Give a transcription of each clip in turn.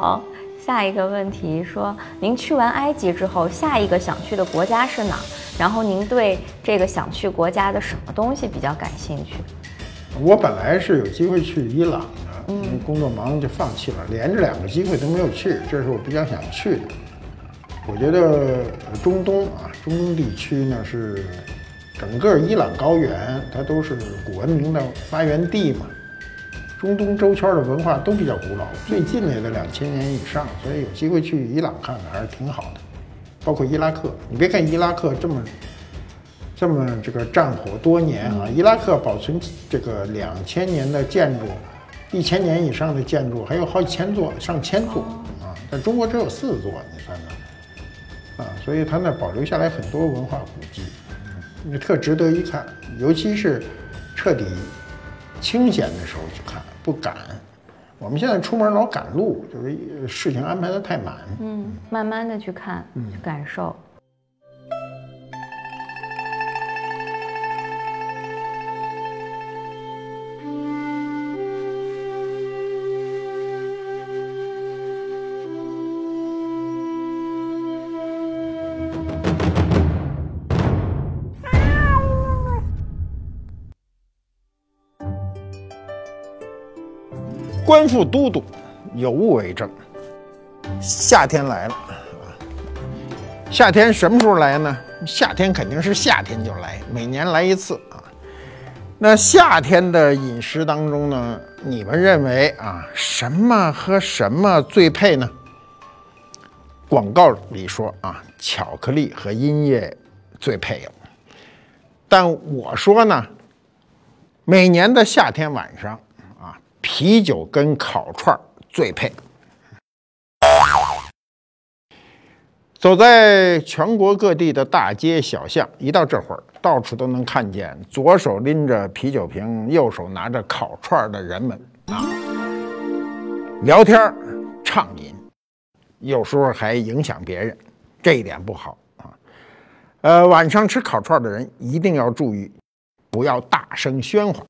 好，下一个问题说，您去完埃及之后，下一个想去的国家是哪？然后您对这个想去国家的什么东西比较感兴趣？我本来是有机会去伊朗的，工作忙就放弃了，连着两个机会都没有去，这是我比较想去的。我觉得中东啊，中东地区呢是整个伊朗高原，它都是古文明的发源地嘛。中东周圈的文化都比较古老，最近来的两千年以上，所以有机会去伊朗看看还是挺好的。包括伊拉克，你别看伊拉克这么这么这个战火多年啊，伊拉克保存这个两千年的建筑，一千年以上的建筑还有好几千座、上千座啊，但中国只有四座，你算算啊，所以它那保留下来很多文化古迹，那特值得一看，尤其是彻底清闲的时候去看。不赶，我们现在出门老赶路，就是事情安排的太满。嗯，慢慢的去看，去感受。官复都督，有物为证。夏天来了啊！夏天什么时候来呢？夏天肯定是夏天就来，每年来一次啊。那夏天的饮食当中呢，你们认为啊，什么和什么最配呢？广告里说啊，巧克力和音乐最配了。但我说呢，每年的夏天晚上。啤酒跟烤串最配。走在全国各地的大街小巷，一到这会儿，到处都能看见左手拎着啤酒瓶，右手拿着烤串的人们啊，聊天畅饮，有时候还影响别人，这一点不好啊。呃，晚上吃烤串的人一定要注意，不要大声喧哗。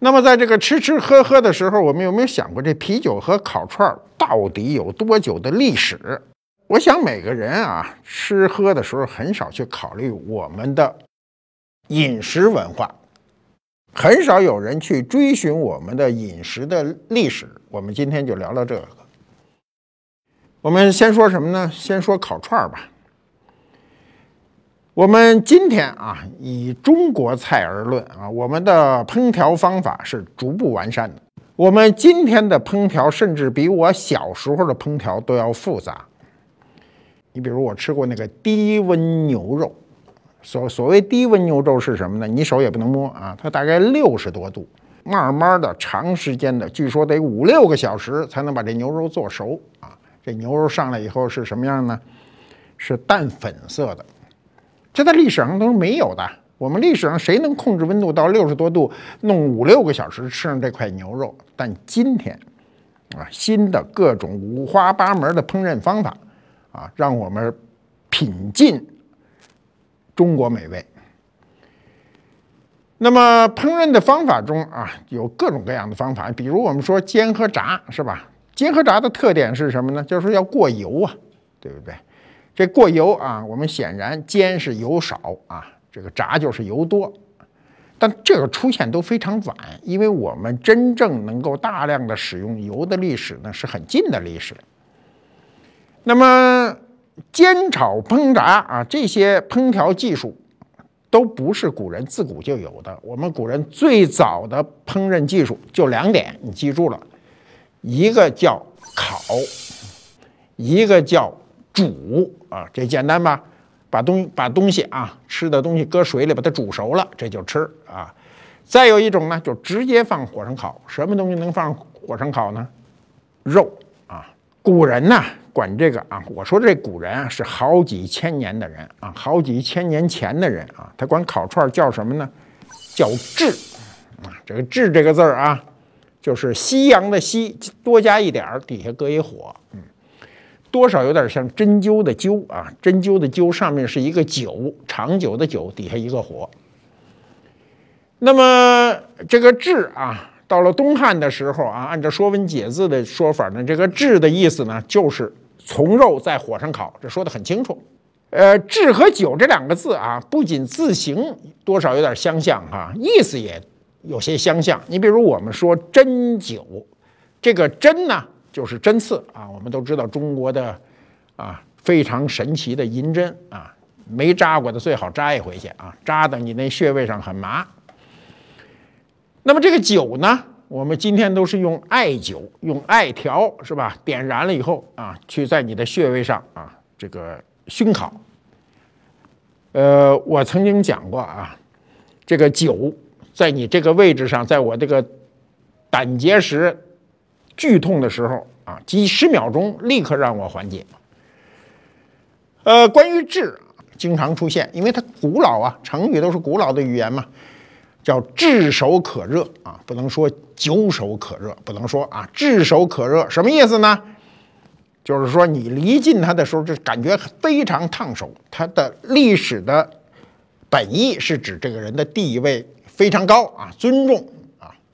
那么，在这个吃吃喝喝的时候，我们有没有想过，这啤酒和烤串到底有多久的历史？我想，每个人啊，吃喝的时候很少去考虑我们的饮食文化，很少有人去追寻我们的饮食的历史。我们今天就聊聊这个。我们先说什么呢？先说烤串吧。我们今天啊，以中国菜而论啊，我们的烹调方法是逐步完善的。我们今天的烹调甚至比我小时候的烹调都要复杂。你比如我吃过那个低温牛肉，所所谓低温牛肉是什么呢？你手也不能摸啊，它大概六十多度，慢慢的、长时间的，据说得五六个小时才能把这牛肉做熟啊。这牛肉上来以后是什么样呢？是淡粉色的。这在历史上都是没有的。我们历史上谁能控制温度到六十多度，弄五六个小时吃上这块牛肉？但今天，啊，新的各种五花八门的烹饪方法，啊，让我们品尽中国美味。那么烹饪的方法中啊，有各种各样的方法，比如我们说煎和炸，是吧？煎和炸的特点是什么呢？就是要过油啊，对不对？这过油啊，我们显然煎是油少啊，这个炸就是油多，但这个出现都非常晚，因为我们真正能够大量的使用油的历史呢是很近的历史。那么煎炒烹炸啊这些烹调技术都不是古人自古就有的，我们古人最早的烹饪技术就两点，你记住了，一个叫烤，一个叫。煮啊，这简单吧？把东把东西啊，吃的东西搁水里，把它煮熟了，这就吃啊。再有一种呢，就直接放火上烤。什么东西能放火上烤呢？肉啊。古人呢，管这个啊，我说这古人啊，是好几千年的人啊，好几千年前的人啊，他管烤串叫什么呢？叫炙啊。这个炙这个字儿啊，就是夕阳的夕，多加一点儿，底下搁一火，嗯。多少有点像针灸的灸啊，针灸的灸上面是一个灸，长久的久，底下一个火。那么这个炙啊，到了东汉的时候啊，按照《说文解字》的说法呢，这个“炙”的意思呢，就是从肉在火上烤，这说的很清楚。呃，“炙”和“酒”这两个字啊，不仅字形多少有点相像哈，意思也有些相像。你比如我们说“针灸”，这个“针”呢，就是针刺啊。我们都知道中国的啊非常神奇的银针啊，没扎过的最好扎一回去啊，扎的你那穴位上很麻。那么这个灸呢，我们今天都是用艾灸，用艾条是吧？点燃了以后啊，去在你的穴位上啊这个熏烤。呃，我曾经讲过啊，这个灸在你这个位置上，在我这个胆结石剧痛的时候啊，几十秒钟立刻让我缓解。呃，关于治，经常出现，因为它古老啊，成语都是古老的语言嘛，叫炙手可热啊，不能说久手可热，不能说啊炙手可热，什么意思呢？就是说，你离近它的时候，就感觉非常烫手。它的历史的本意是指这个人的地位非常高啊，尊重。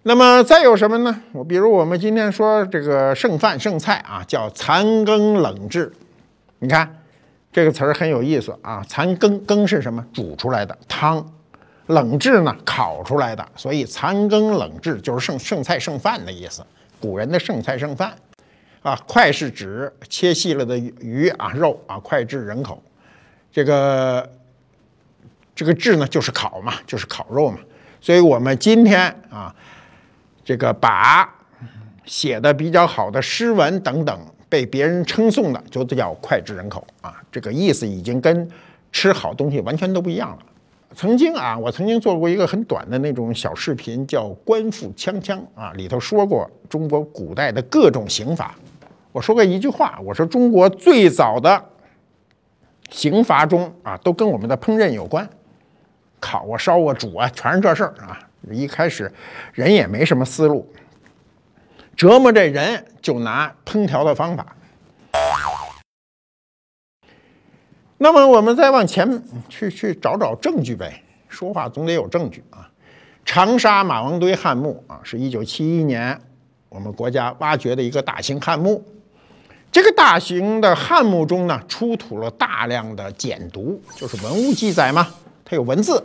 那么再有什么呢？我比如我们今天说这个剩饭剩菜啊，叫残羹冷炙。你看这个词儿很有意思啊，残羹羹是什么？煮出来的汤，冷炙呢，烤出来的。所以残羹冷炙就是剩剩菜剩饭的意思。古人的剩菜剩饭。啊，快是指切细了的鱼啊肉啊，快炙人口。这个这个炙呢，就是烤嘛，就是烤肉嘛。所以我们今天啊，这个把写的比较好的诗文等等被别人称颂的，就叫脍炙人口啊。这个意思已经跟吃好东西完全都不一样了。曾经啊，我曾经做过一个很短的那种小视频，叫《官复锵锵》啊，里头说过中国古代的各种刑法。我说过一句话，我说中国最早的刑罚中啊，都跟我们的烹饪有关，烤啊、烧啊、煮啊，全是这事儿啊。一开始人也没什么思路，折磨这人就拿烹调的方法。那么我们再往前去去找找证据呗，说话总得有证据啊。长沙马王堆汉墓啊，是一九七一年我们国家挖掘的一个大型汉墓。这个大型的汉墓中呢，出土了大量的简牍，就是文物记载嘛，它有文字，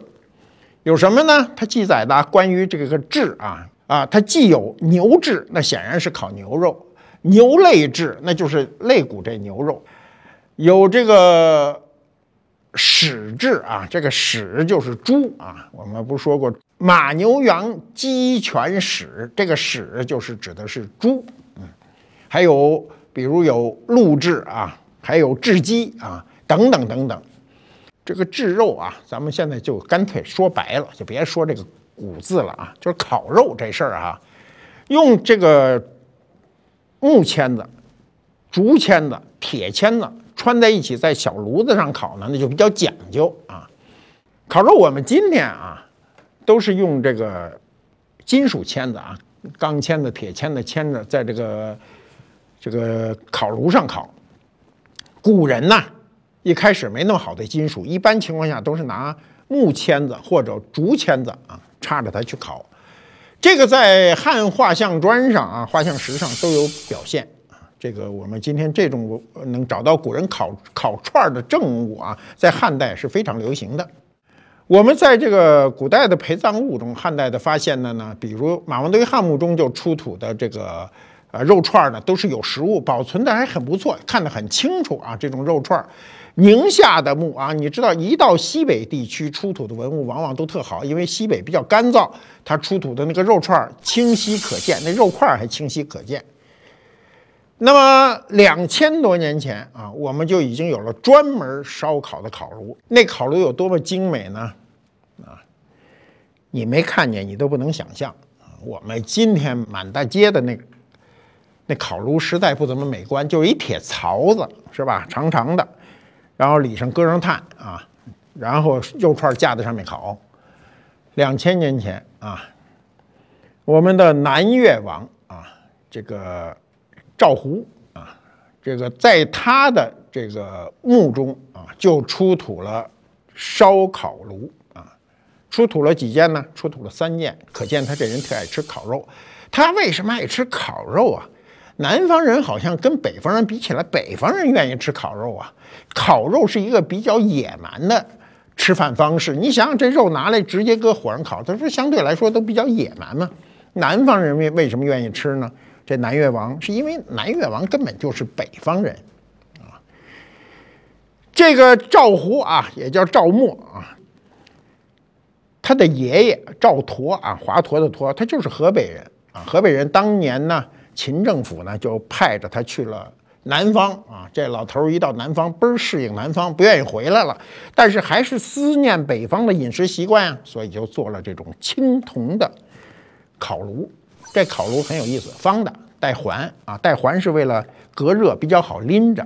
有什么呢？它记载的关于这个制啊啊，它既有牛制，那显然是烤牛肉；牛肋制，那就是肋骨这牛肉；有这个豕制啊，这个豕就是猪啊。我们不说过马牛羊鸡犬豕，这个豕就是指的是猪，嗯，还有。比如有鹿炙啊，还有雉鸡啊，等等等等。这个炙肉啊，咱们现在就干脆说白了，就别说这个古字了啊，就是烤肉这事儿啊，用这个木签子、竹签子、铁签子穿在一起，在小炉子上烤呢，那就比较讲究啊。烤肉我们今天啊，都是用这个金属签子啊，钢签子、铁签子签着，在这个。这个烤炉上烤，古人呐一开始没那么好的金属，一般情况下都是拿木签子或者竹签子啊插着它去烤。这个在汉画像砖上啊、画像石上都有表现啊。这个我们今天这种能找到古人烤烤串的证物啊，在汉代是非常流行的。我们在这个古代的陪葬物中，汉代的发现的呢，比如马王堆汉墓中就出土的这个。呃，肉串呢都是有实物，保存的还很不错，看得很清楚啊。这种肉串，宁夏的墓啊，你知道，一到西北地区出土的文物往往都特好，因为西北比较干燥，它出土的那个肉串清晰可见，那肉块还清晰可见。那么两千多年前啊，我们就已经有了专门烧烤的烤炉，那烤炉有多么精美呢？啊，你没看见，你都不能想象。我们今天满大街的那个。那烤炉实在不怎么美观，就是一铁槽子，是吧？长长的，然后里上搁上炭啊，然后肉串架在上面烤。两千年前啊，我们的南越王啊，这个赵胡啊，这个在他的这个墓中啊，就出土了烧烤炉啊，出土了几件呢？出土了三件，可见他这人特爱吃烤肉。他为什么爱吃烤肉啊？南方人好像跟北方人比起来，北方人愿意吃烤肉啊。烤肉是一个比较野蛮的吃饭方式。你想想，这肉拿来直接搁火上烤，它说相对来说都比较野蛮嘛。南方人为为什么愿意吃呢？这南越王是因为南越王根本就是北方人啊。这个赵胡啊，也叫赵默啊，他的爷爷赵佗啊，华佗的佗，他就是河北人啊。河北人当年呢。秦政府呢，就派着他去了南方啊。这老头儿一到南方，倍儿适应南方，不愿意回来了。但是还是思念北方的饮食习惯啊，所以就做了这种青铜的烤炉。这烤炉很有意思，方的，带环啊，带环是为了隔热，比较好拎着。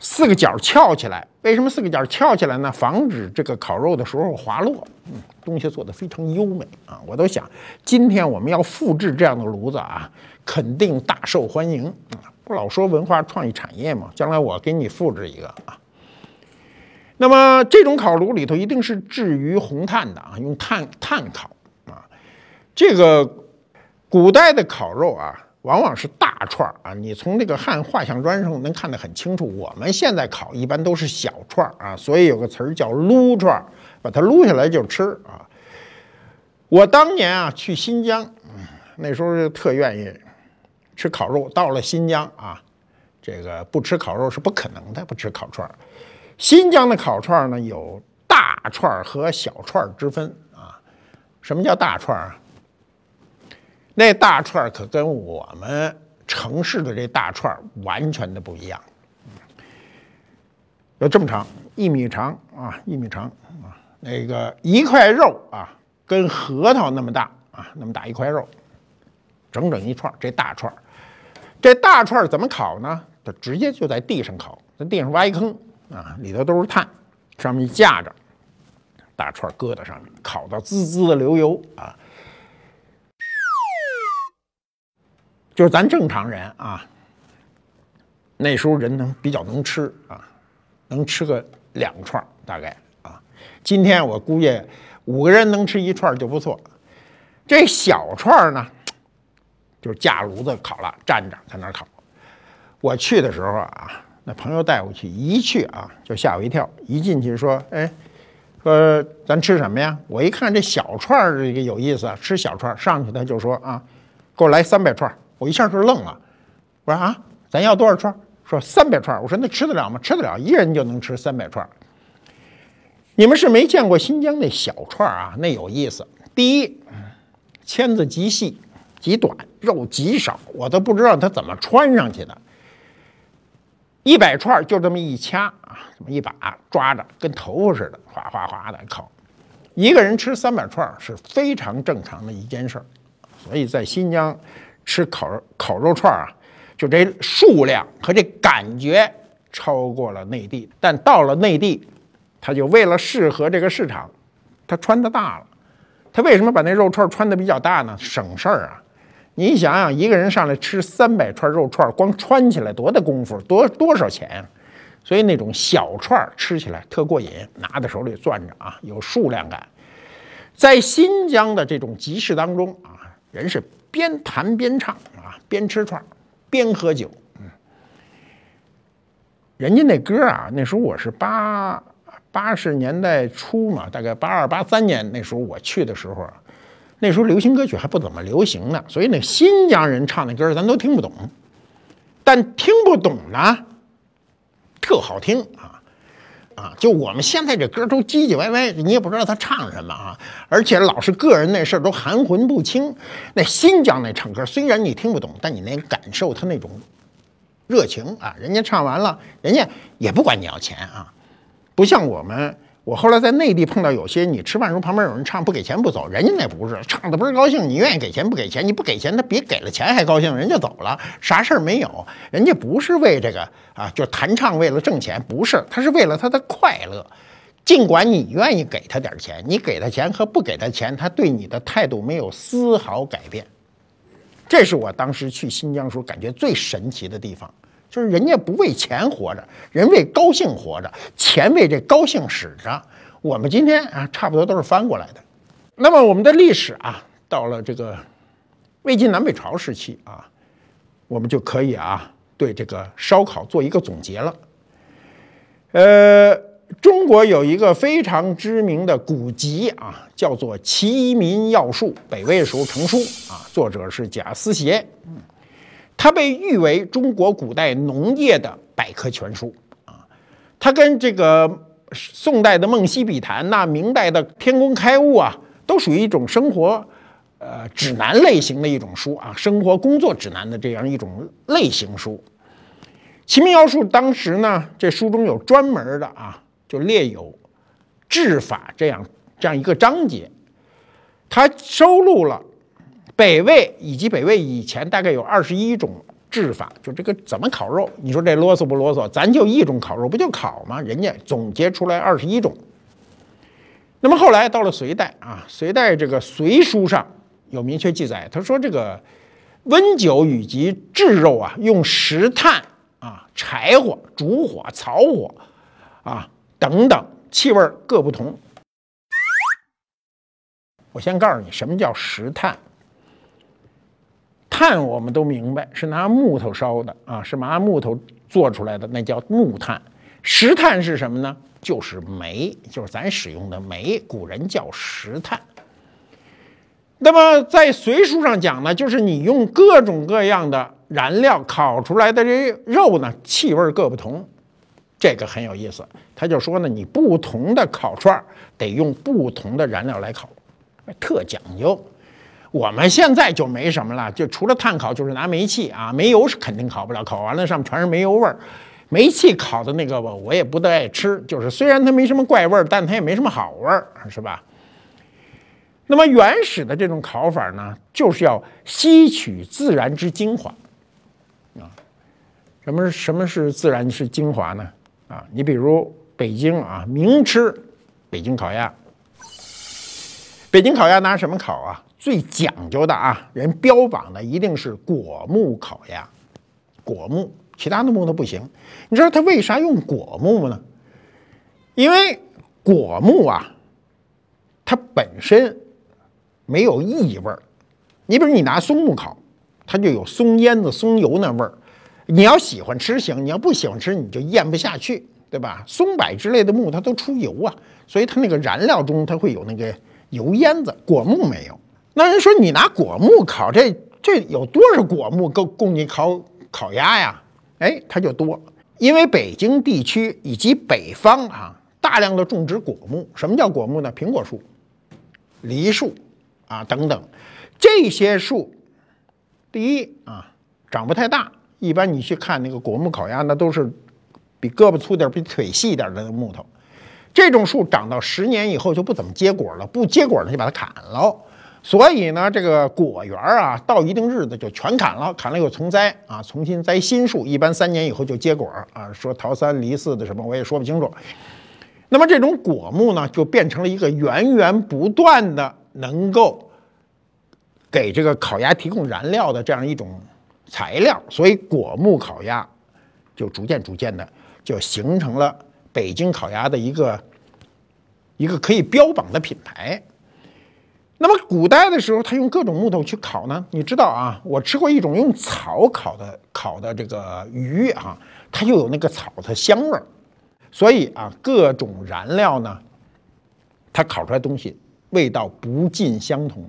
四个角翘起来，为什么四个角翘起来呢？防止这个烤肉的时候滑落。嗯，东西做的非常优美啊，我都想今天我们要复制这样的炉子啊。肯定大受欢迎啊！不老说文化创意产业嘛，将来我给你复制一个啊。那么这种烤炉里头一定是置于红炭的啊，用炭炭烤啊。这个古代的烤肉啊，往往是大串儿啊，你从这个汉画像砖上能看得很清楚。我们现在烤一般都是小串儿啊，所以有个词儿叫撸串儿，把它撸下来就吃啊。我当年啊去新疆，那时候就特愿意。吃烤肉到了新疆啊，这个不吃烤肉是不可能的。不吃烤串儿，新疆的烤串儿呢有大串儿和小串儿之分啊。什么叫大串儿啊？那大串儿可跟我们城市的这大串儿完全的不一样。有这么长，一米长啊，一米长啊。那个一块肉啊，跟核桃那么大啊，那么大一块肉，整整一串儿，这大串儿。这大串怎么烤呢？它直接就在地上烤，在地上挖一坑啊，里头都是炭，上面架着大串搁在上面，烤到滋滋的流油啊。就是咱正常人啊，那时候人能比较能吃啊，能吃个两串大概啊。今天我估计五个人能吃一串就不错。这小串呢？就是架炉子烤了，站着在那儿烤。我去的时候啊，那朋友带我去，一去啊就吓我一跳。一进去说：“哎，说咱吃什么呀？”我一看这小串儿这个有意思，吃小串儿。上去他就说：“啊，给我来三百串儿。”我一下就愣了。我说：“啊，咱要多少串儿？”说三百串儿。我说：“那吃得了吗？吃得了，一人就能吃三百串儿。”你们是没见过新疆那小串儿啊？那有意思。第一，签子极细。极短，肉极少，我都不知道他怎么穿上去的。一百串就这么一掐啊，这么一把抓着，跟头发似的，哗哗哗的烤。一个人吃三百串是非常正常的一件事儿。所以在新疆吃烤烤肉串啊，就这数量和这感觉超过了内地。但到了内地，他就为了适合这个市场，他穿的大了。他为什么把那肉串穿的比较大呢？省事儿啊。你想想，一个人上来吃三百串肉串，光穿起来多大功夫，多多少钱啊？所以那种小串吃起来特过瘾，拿在手里攥着啊，有数量感。在新疆的这种集市当中啊，人是边弹边唱啊，边吃串边喝酒。嗯，人家那歌啊，那时候我是八八十年代初嘛，大概八二八三年那时候我去的时候。那时候流行歌曲还不怎么流行呢，所以那新疆人唱的歌咱都听不懂，但听不懂呢，特好听啊啊！就我们现在这歌都唧唧歪歪，你也不知道他唱什么啊，而且老是个人那事儿都含混不清。那新疆那唱歌虽然你听不懂，但你能感受他那种热情啊，人家唱完了，人家也不管你要钱啊，不像我们。我后来在内地碰到有些，你吃饭时候旁边有人唱不给钱不走，人家那不是唱的倍儿高兴，你愿意给钱不给钱，你不给钱他比给了钱还高兴，人家走了，啥事儿没有，人家不是为这个啊，就弹唱为了挣钱，不是，他是为了他的快乐。尽管你愿意给他点钱，你给他钱和不给他钱，他对你的态度没有丝毫改变。这是我当时去新疆时候感觉最神奇的地方。就是人家不为钱活着，人为高兴活着，钱为这高兴使着。我们今天啊，差不多都是翻过来的。那么我们的历史啊，到了这个魏晋南北朝时期啊，我们就可以啊对这个烧烤做一个总结了。呃，中国有一个非常知名的古籍啊，叫做《齐民要术》，北魏时候成书啊，作者是贾思勰，它被誉为中国古代农业的百科全书啊，它跟这个宋代的《梦溪笔谈》呐，明代的《天工开物》啊，都属于一种生活。呃，指南类型的一种书啊，生活工作指南的这样一种类型书，《齐民要术》当时呢，这书中有专门的啊，就列有治法这样这样一个章节，它收录了北魏以及北魏以前大概有二十一种制法，就这个怎么烤肉，你说这啰嗦不啰嗦？咱就一种烤肉，不就烤吗？人家总结出来二十一种。那么后来到了隋代啊，隋代这个隋书上。有明确记载，他说这个温酒以及炙肉啊，用石炭啊、柴火、烛火、草火啊等等，气味各不同。我先告诉你，什么叫石炭？炭我们都明白，是拿木头烧的啊，是拿木头做出来的，那叫木炭。石炭是什么呢？就是煤，就是咱使用的煤，古人叫石炭。那么在隋书上讲呢，就是你用各种各样的燃料烤出来的这肉呢，气味各不同，这个很有意思。他就说呢，你不同的烤串得用不同的燃料来烤，特讲究。我们现在就没什么了，就除了炭烤，就是拿煤气啊，煤油是肯定烤不了，烤完了上面全是煤油味儿。煤气烤的那个吧，我也不太爱吃，就是虽然它没什么怪味儿，但它也没什么好味儿，是吧？那么原始的这种烤法呢，就是要吸取自然之精华，啊，什么什么是自然是精华呢？啊，你比如北京啊，名吃北京烤鸭，北京烤鸭拿什么烤啊？最讲究的啊，人标榜的一定是果木烤鸭，果木，其他的木头不行。你知道他为啥用果木呢？因为果木啊，它本身。没有异味儿，你比如你拿松木烤，它就有松烟子、松油那味儿。你要喜欢吃行，你要不喜欢吃，你就咽不下去，对吧？松柏之类的木它都出油啊，所以它那个燃料中它会有那个油烟子。果木没有。那人说你拿果木烤，这这有多少果木够供你烤烤鸭呀？哎，它就多，因为北京地区以及北方啊，大量的种植果木。什么叫果木呢？苹果树、梨树。啊，等等，这些树，第一啊，长不太大。一般你去看那个果木烤鸭，那都是比胳膊粗点、比腿细点的木头。这种树长到十年以后就不怎么结果了，不结果呢就把它砍了。所以呢，这个果园啊，到一定日子就全砍了，砍了又重栽啊，重新栽新树。一般三年以后就结果啊。说桃三梨四的什么我也说不清楚。那么这种果木呢，就变成了一个源源不断的。能够给这个烤鸭提供燃料的这样一种材料，所以果木烤鸭就逐渐逐渐的就形成了北京烤鸭的一个一个可以标榜的品牌。那么古代的时候，他用各种木头去烤呢？你知道啊，我吃过一种用草烤的烤的这个鱼啊，它就有那个草的香味儿。所以啊，各种燃料呢，它烤出来东西。味道不尽相同。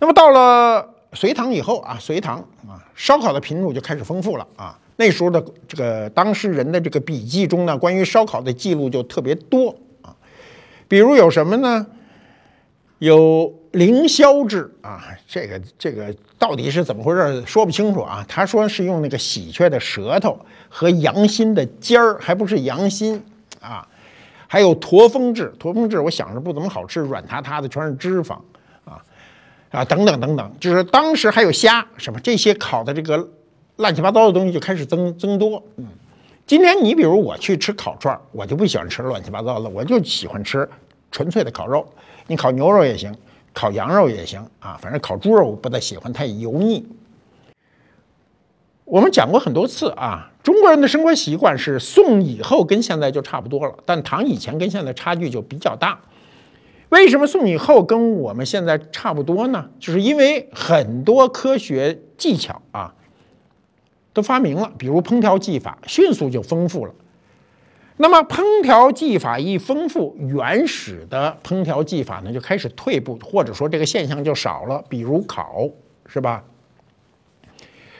那么到了隋唐以后啊，隋唐啊，烧烤的品种就开始丰富了啊。那时候的这个当事人的这个笔记中呢，关于烧烤的记录就特别多啊。比如有什么呢？有凌霄制啊，这个这个到底是怎么回事？说不清楚啊。他说是用那个喜鹊的舌头和羊心的尖儿，还不是羊心啊。还有驼峰制，驼峰制我想着不怎么好吃，软塌塌的，全是脂肪，啊啊等等等等，就是当时还有虾什么这些烤的这个乱七八糟的东西就开始增增多。嗯，今天你比如我去吃烤串，我就不喜欢吃乱七八糟的，我就喜欢吃纯粹的烤肉。你烤牛肉也行，烤羊肉也行啊，反正烤猪肉我不太喜欢，太油腻。我们讲过很多次啊，中国人的生活习惯是宋以后跟现在就差不多了，但唐以前跟现在差距就比较大。为什么宋以后跟我们现在差不多呢？就是因为很多科学技巧啊都发明了，比如烹调技法，迅速就丰富了。那么烹调技法一丰富，原始的烹调技法呢就开始退步，或者说这个现象就少了。比如烤，是吧？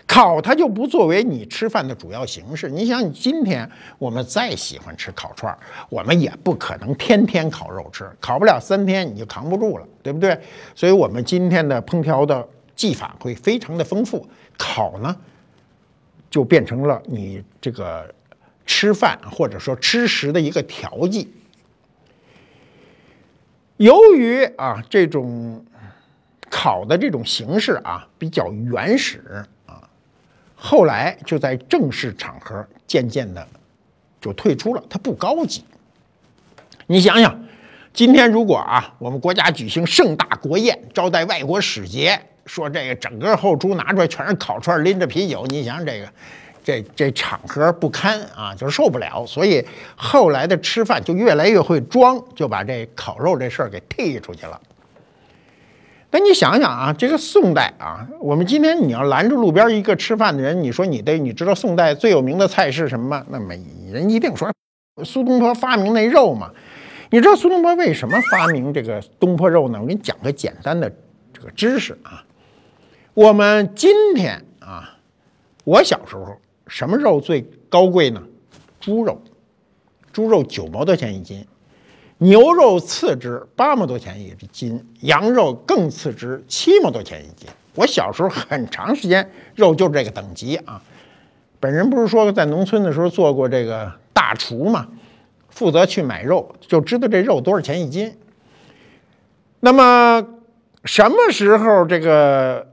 烤它就不作为你吃饭的主要形式。你想，你今天我们再喜欢吃烤串儿，我们也不可能天天烤肉吃，烤不了三天你就扛不住了，对不对？所以，我们今天的烹调的技法会非常的丰富，烤呢就变成了你这个吃饭或者说吃食的一个调剂。由于啊这种烤的这种形式啊比较原始啊。后来就在正式场合渐渐的就退出了，它不高级。你想想，今天如果啊，我们国家举行盛大国宴，招待外国使节，说这个整个后厨拿出来全是烤串，拎着啤酒，你想想这个，这这场合不堪啊，就受不了。所以后来的吃饭就越来越会装，就把这烤肉这事儿给剔出去了。那你想想啊，这个宋代啊，我们今天你要拦住路边一个吃饭的人，你说你得你知道宋代最有名的菜是什么吗？那没人一定说苏东坡发明那肉嘛。你知道苏东坡为什么发明这个东坡肉呢？我给你讲个简单的这个知识啊。我们今天啊，我小时候什么肉最高贵呢？猪肉，猪肉九毛多钱一斤。牛肉次之，八毛多钱一斤；羊肉更次之，七毛多钱一斤。我小时候很长时间肉就这个等级啊。本人不是说在农村的时候做过这个大厨嘛，负责去买肉，就知道这肉多少钱一斤。那么什么时候这个？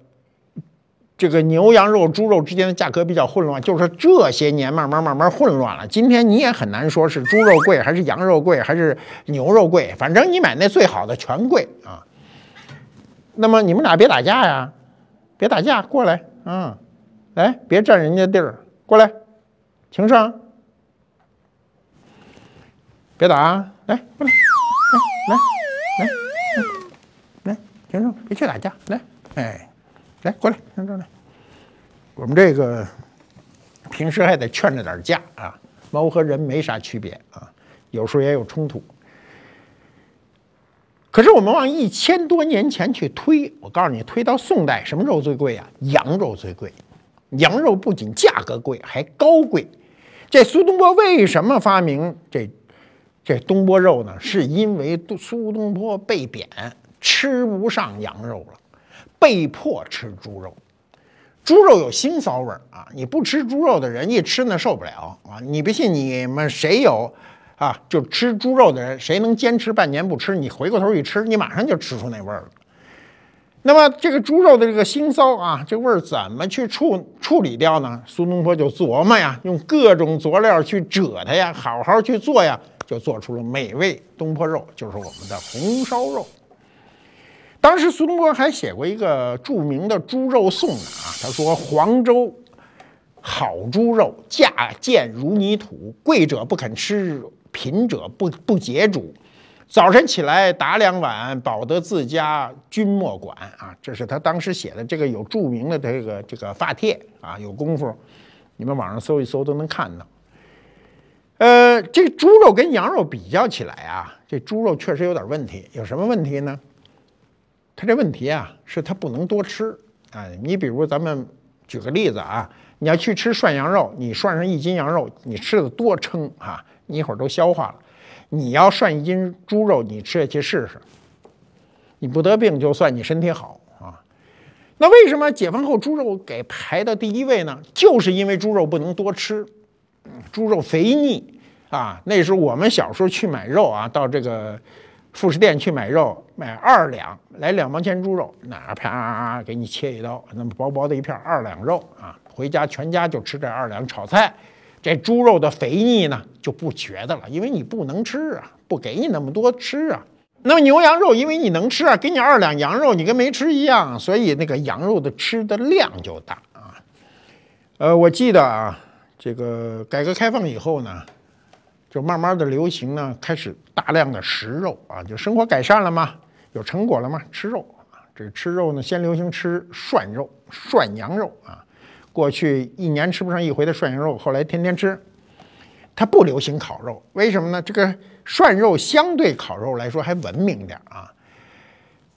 这个牛羊肉、猪肉之间的价格比较混乱，就是这些年慢慢慢慢混乱了。今天你也很难说是猪肉贵还是羊肉贵还是牛肉贵，反正你买那最好的全贵啊。那么你们俩别打架呀，别打架，过来，嗯，来，别占人家地儿，过来，请上，别打，啊来，过来，来，来，来，来，请上，别去打架，来，哎。来，过来，上这来。我们这个平时还得劝着点架啊。猫和人没啥区别啊，有时候也有冲突。可是我们往一千多年前去推，我告诉你，推到宋代，什么肉最贵啊？羊肉最贵。羊肉不仅价格贵，还高贵。这苏东坡为什么发明这这东坡肉呢？是因为苏东坡被贬，吃不上羊肉了。被迫吃猪肉，猪肉有腥臊味儿啊！你不吃猪肉的人一吃那受不了啊！你不信你们谁有啊？就吃猪肉的人，谁能坚持半年不吃？你回过头一吃，你马上就吃出那味儿了。那么这个猪肉的这个腥臊啊，这味儿怎么去处处理掉呢？苏东坡就琢磨呀，用各种佐料去遮它呀，好好去做呀，就做出了美味东坡肉，就是我们的红烧肉。当时苏东坡还写过一个著名的猪肉颂呢啊，他说：“黄州好猪肉，价贱如泥土，贵者不肯吃，贫者不不解煮。早晨起来打两碗，饱得自家，君莫管啊。”这是他当时写的这个有著名的这个这个发帖啊，有功夫你们网上搜一搜都能看到。呃，这猪肉跟羊肉比较起来啊，这猪肉确实有点问题，有什么问题呢？他这问题啊，是他不能多吃啊。你比如咱们举个例子啊，你要去吃涮羊肉，你涮上一斤羊肉，你吃的多撑啊，你一会儿都消化了。你要涮一斤猪肉，你吃下去试试，你不得病就算你身体好啊。那为什么解放后猪肉给排到第一位呢？就是因为猪肉不能多吃，猪肉肥腻啊。那时候我们小时候去买肉啊，到这个。副食店去买肉，买二两来两毛钱猪肉，那啪给你切一刀，那么薄薄的一片二两肉啊，回家全家就吃这二两炒菜，这猪肉的肥腻呢就不觉得了，因为你不能吃啊，不给你那么多吃啊。那么牛羊肉，因为你能吃啊，给你二两羊肉，你跟没吃一样，所以那个羊肉的吃的量就大啊。呃，我记得啊，这个改革开放以后呢。就慢慢的流行呢，开始大量的食肉啊，就生活改善了嘛，有成果了嘛，吃肉啊。这吃肉呢，先流行吃涮肉、涮羊肉啊。过去一年吃不上一回的涮羊肉，后来天天吃。它不流行烤肉，为什么呢？这个涮肉相对烤肉来说还文明点啊。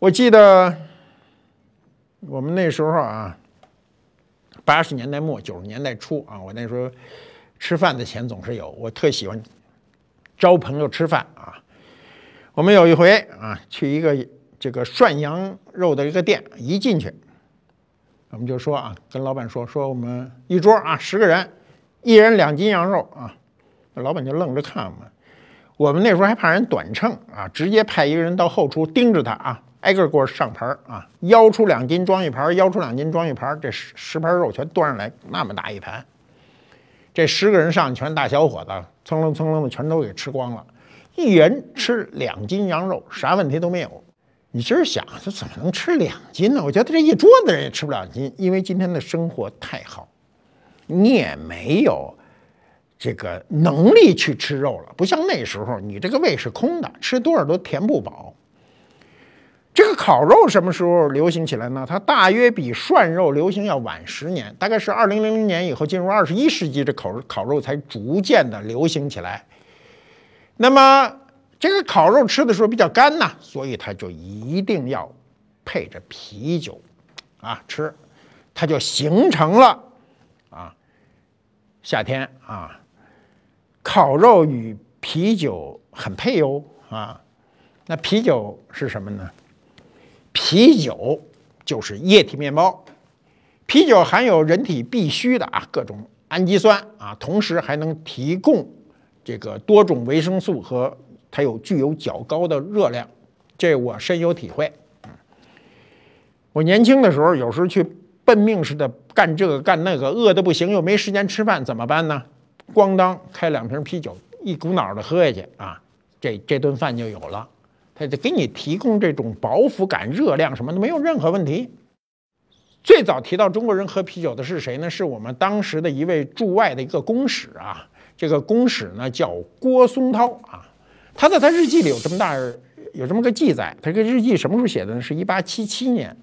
我记得我们那时候啊，八十年代末九十年代初啊，我那时候吃饭的钱总是有，我特喜欢招朋友吃饭啊。我们有一回啊，去一个这个涮羊肉的一个店，一进去，我们就说啊，跟老板说说我们一桌啊十个人，一人两斤羊肉啊。老板就愣着看我们，我们那时候还怕人短秤啊，直接派一个人到后厨盯着他啊，挨个给我上盘啊，腰出两斤装一盘，腰出两斤装一盘，这十十盘肉全端上来，那么大一盘，这十个人上全大小伙子，蹭楞蹭楞的全都给吃光了，一人吃两斤羊肉，啥问题都没有。你今儿想，这怎么能吃两斤呢？我觉得这一桌子人也吃不了斤，因为今天的生活太好，你也没有。这个能力去吃肉了，不像那时候，你这个胃是空的，吃多少都填不饱。这个烤肉什么时候流行起来呢？它大约比涮肉流行要晚十年，大概是二零零零年以后进入二十一世纪，这烤烤肉才逐渐的流行起来。那么这个烤肉吃的时候比较干呐，所以它就一定要配着啤酒啊吃，它就形成了啊夏天啊。烤肉与啤酒很配哟啊，那啤酒是什么呢？啤酒就是液体面包，啤酒含有人体必需的啊各种氨基酸啊，同时还能提供这个多种维生素和它有具有较高的热量，这我深有体会。我年轻的时候有时候去奔命似的干这个干那个，饿得不行又没时间吃饭，怎么办呢？咣当开两瓶啤酒，一股脑的喝下去啊，这这顿饭就有了。他就给你提供这种饱腹感、热量什么的，没有任何问题。最早提到中国人喝啤酒的是谁呢？是我们当时的一位驻外的一个公使啊。这个公使呢叫郭松涛啊。他在他日记里有这么大有这么个记载。他这个日记什么时候写的呢？是一八七七年。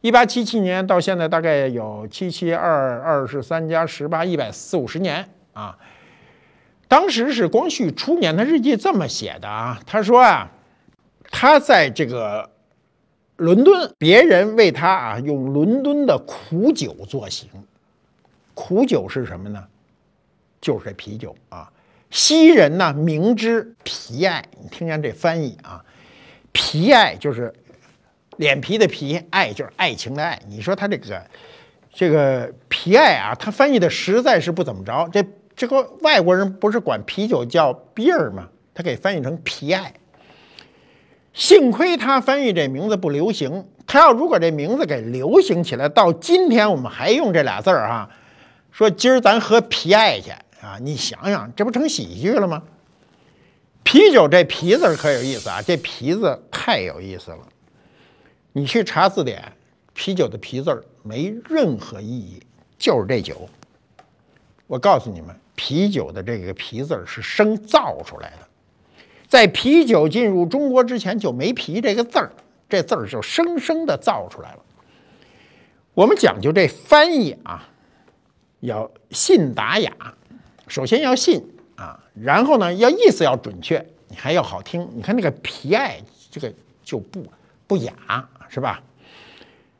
一八七七年到现在大概有七七二二十三加十八一百四五十年。啊，当时是光绪初年，他日记这么写的啊。他说啊，他在这个伦敦，别人为他啊用伦敦的苦酒作行。苦酒是什么呢？就是这啤酒啊。西人呢明知皮爱，你听见这翻译啊？皮爱就是脸皮的皮，爱就是爱情的爱。你说他这个这个皮爱啊，他翻译的实在是不怎么着。这这个外国人不是管啤酒叫 beer 吗？他给翻译成皮艾。幸亏他翻译这名字不流行，他要如果这名字给流行起来，到今天我们还用这俩字儿哈，说今儿咱喝皮艾去啊！你想想，这不成喜剧了吗？啤酒这皮字可有意思啊，这皮字太有意思了。你去查字典，啤酒的皮字没任何意义，就是这酒。我告诉你们。啤酒的这个“啤”字是生造出来的，在啤酒进入中国之前就没“啤”这个字儿，这字儿就生生的造出来了。我们讲究这翻译啊，要信达雅，首先要信啊，然后呢要意思要准确，你还要好听。你看那个“皮爱”这个就不不雅，是吧？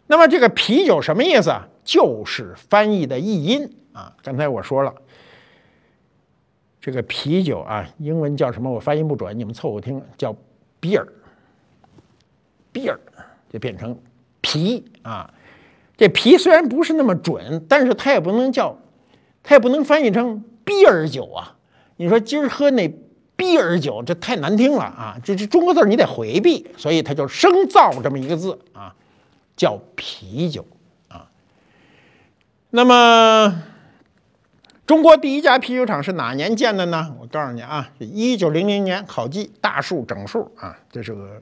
那么这个啤酒什么意思啊？就是翻译的译音啊。刚才我说了。这个啤酒啊，英文叫什么？我发音不准，你们凑合听，叫 beer，beer 就变成啤啊。这啤虽然不是那么准，但是它也不能叫，它也不能翻译成 beer 酒啊。你说今儿喝那 beer 酒，这太难听了啊！这这中国字你得回避，所以它就生造这么一个字啊，叫啤酒啊。那么。中国第一家啤酒厂是哪年建的呢？我告诉你啊，是一九零零年，考记大数整数啊，这是个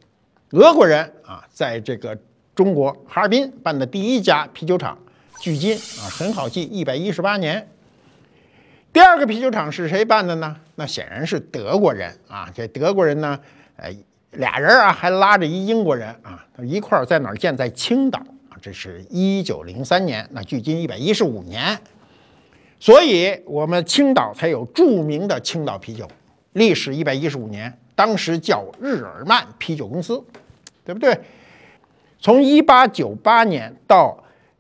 俄国人啊，在这个中国哈尔滨办的第一家啤酒厂，距今啊很好记，一百一十八年。第二个啤酒厂是谁办的呢？那显然是德国人啊。这德国人呢，呃，俩人啊，还拉着一英国人啊，一块儿在哪儿建？在青岛啊。这是一九零三年，那距今一百一十五年，所以我们青岛才有著名的青岛啤酒，历史一百一十五年，当时叫日耳曼啤酒公司，对不对？从一八九八年到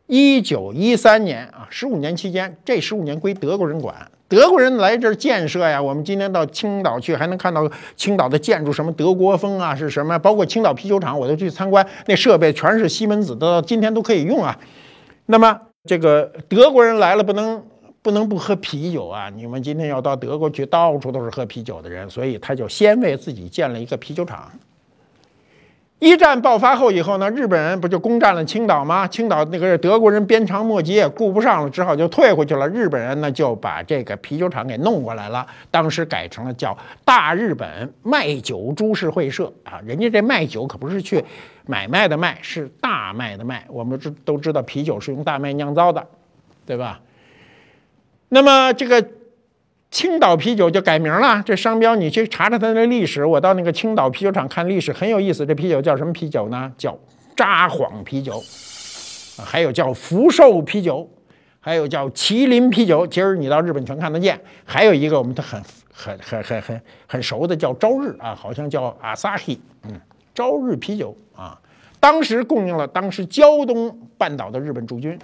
一九一三年啊，十五年期间，这十五年归德国人管。德国人来这儿建设呀，我们今天到青岛去，还能看到青岛的建筑，什么德国风啊，是什么？包括青岛啤酒厂，我都去参观，那设备全是西门子的，今天都可以用啊。那么这个德国人来了，不能不能不喝啤酒啊！你们今天要到德国去，到处都是喝啤酒的人，所以他就先为自己建了一个啤酒厂。一战爆发后以后呢，日本人不就攻占了青岛吗？青岛那个德国人鞭长莫及，顾不上了，只好就退回去了。日本人呢就把这个啤酒厂给弄过来了，当时改成了叫大日本卖酒株式会社啊。人家这卖酒可不是去买卖的卖，是大麦的麦。我们知都知道啤酒是用大麦酿造的，对吧？那么这个。青岛啤酒就改名了，这商标你去查查它的历史。我到那个青岛啤酒厂看历史，很有意思。这啤酒叫什么啤酒呢？叫札幌啤酒，还有叫福寿啤酒，还有叫麒麟啤酒。今儿你到日本全看得见。还有一个我们都很很很很很很熟的叫朝日啊，好像叫阿萨希，嗯，朝日啤酒啊，当时供应了当时胶东半岛的日本驻军。